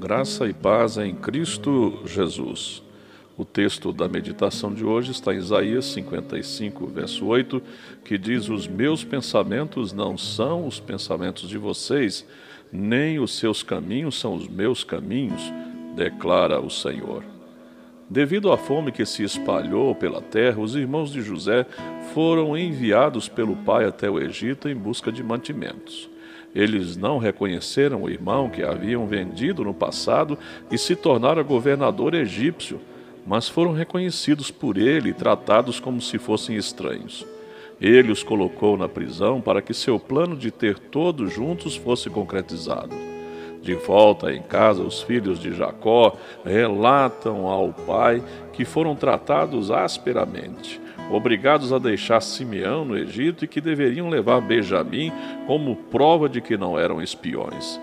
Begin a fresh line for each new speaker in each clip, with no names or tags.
Graça e paz em Cristo Jesus. O texto da meditação de hoje está em Isaías 55, verso 8, que diz: Os meus pensamentos não são os pensamentos de vocês, nem os seus caminhos são os meus caminhos, declara o Senhor. Devido à fome que se espalhou pela terra, os irmãos de José foram enviados pelo pai até o Egito em busca de mantimentos. Eles não reconheceram o irmão que haviam vendido no passado e se tornaram governador egípcio, mas foram reconhecidos por ele e tratados como se fossem estranhos. Ele os colocou na prisão para que seu plano de ter todos juntos fosse concretizado. De volta em casa, os filhos de Jacó relatam ao pai que foram tratados asperamente, obrigados a deixar Simeão no Egito e que deveriam levar Benjamim como prova de que não eram espiões.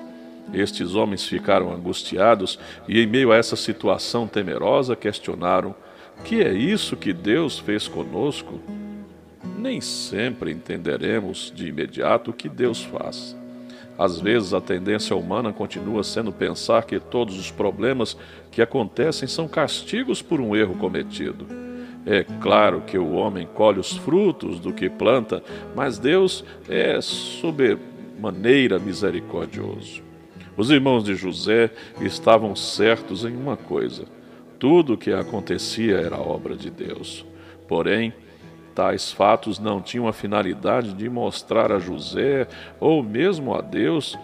Estes homens ficaram angustiados e, em meio a essa situação temerosa, questionaram: Que é isso que Deus fez conosco? Nem sempre entenderemos de imediato o que Deus faz. Às vezes a tendência humana continua sendo pensar que todos os problemas que acontecem são castigos por um erro cometido. É claro que o homem colhe os frutos do que planta, mas Deus é sobremaneira misericordioso. Os irmãos de José estavam certos em uma coisa: tudo o que acontecia era obra de Deus. Porém, Tais fatos não tinham a finalidade de mostrar a José ou mesmo a Deus,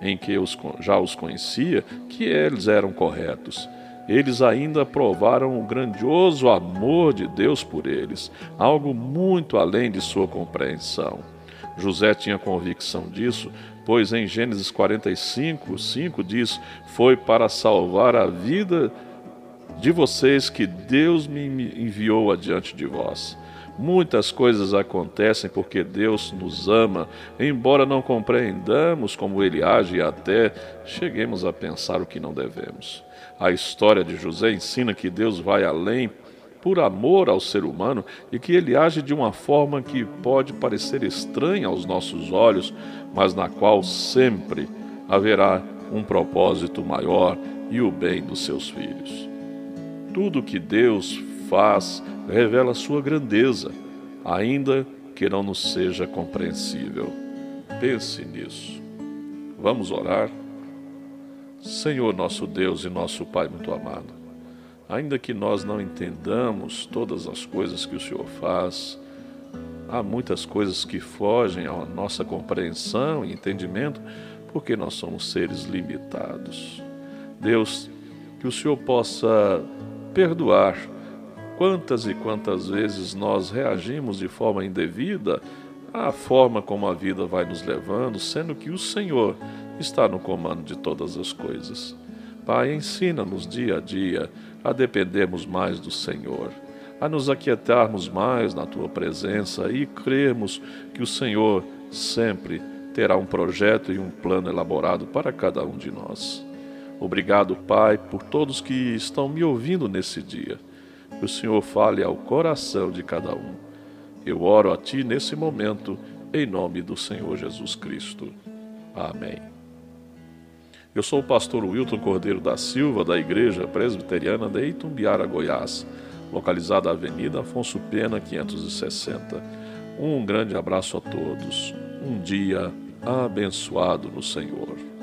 em que os, já os conhecia, que eles eram corretos. Eles ainda provaram o grandioso amor de Deus por eles, algo muito além de sua compreensão. José tinha convicção disso, pois em Gênesis 45, 5 diz: Foi para salvar a vida de vocês que Deus me enviou adiante de vós. Muitas coisas acontecem porque Deus nos ama, embora não compreendamos como Ele age e até cheguemos a pensar o que não devemos. A história de José ensina que Deus vai além por amor ao ser humano e que ele age de uma forma que pode parecer estranha aos nossos olhos, mas na qual sempre haverá um propósito maior e o bem dos seus filhos. Tudo que Deus faz revela sua grandeza, ainda que não nos seja compreensível. Pense nisso. Vamos orar? Senhor nosso Deus e nosso Pai muito amado, ainda que nós não entendamos todas as coisas que o Senhor faz, há muitas coisas que fogem à nossa compreensão e entendimento, porque nós somos seres limitados. Deus, que o Senhor possa perdoar Quantas e quantas vezes nós reagimos de forma indevida à forma como a vida vai nos levando, sendo que o Senhor está no comando de todas as coisas. Pai, ensina-nos dia a dia a dependermos mais do Senhor, a nos aquietarmos mais na tua presença e crermos que o Senhor sempre terá um projeto e um plano elaborado para cada um de nós. Obrigado, Pai, por todos que estão me ouvindo nesse dia que o Senhor fale ao coração de cada um. Eu oro a Ti nesse momento, em nome do Senhor Jesus Cristo. Amém. Eu sou o pastor Wilton Cordeiro da Silva, da Igreja Presbiteriana de Itumbiara, Goiás, localizada na Avenida Afonso Pena, 560. Um grande abraço a todos. Um dia abençoado no Senhor.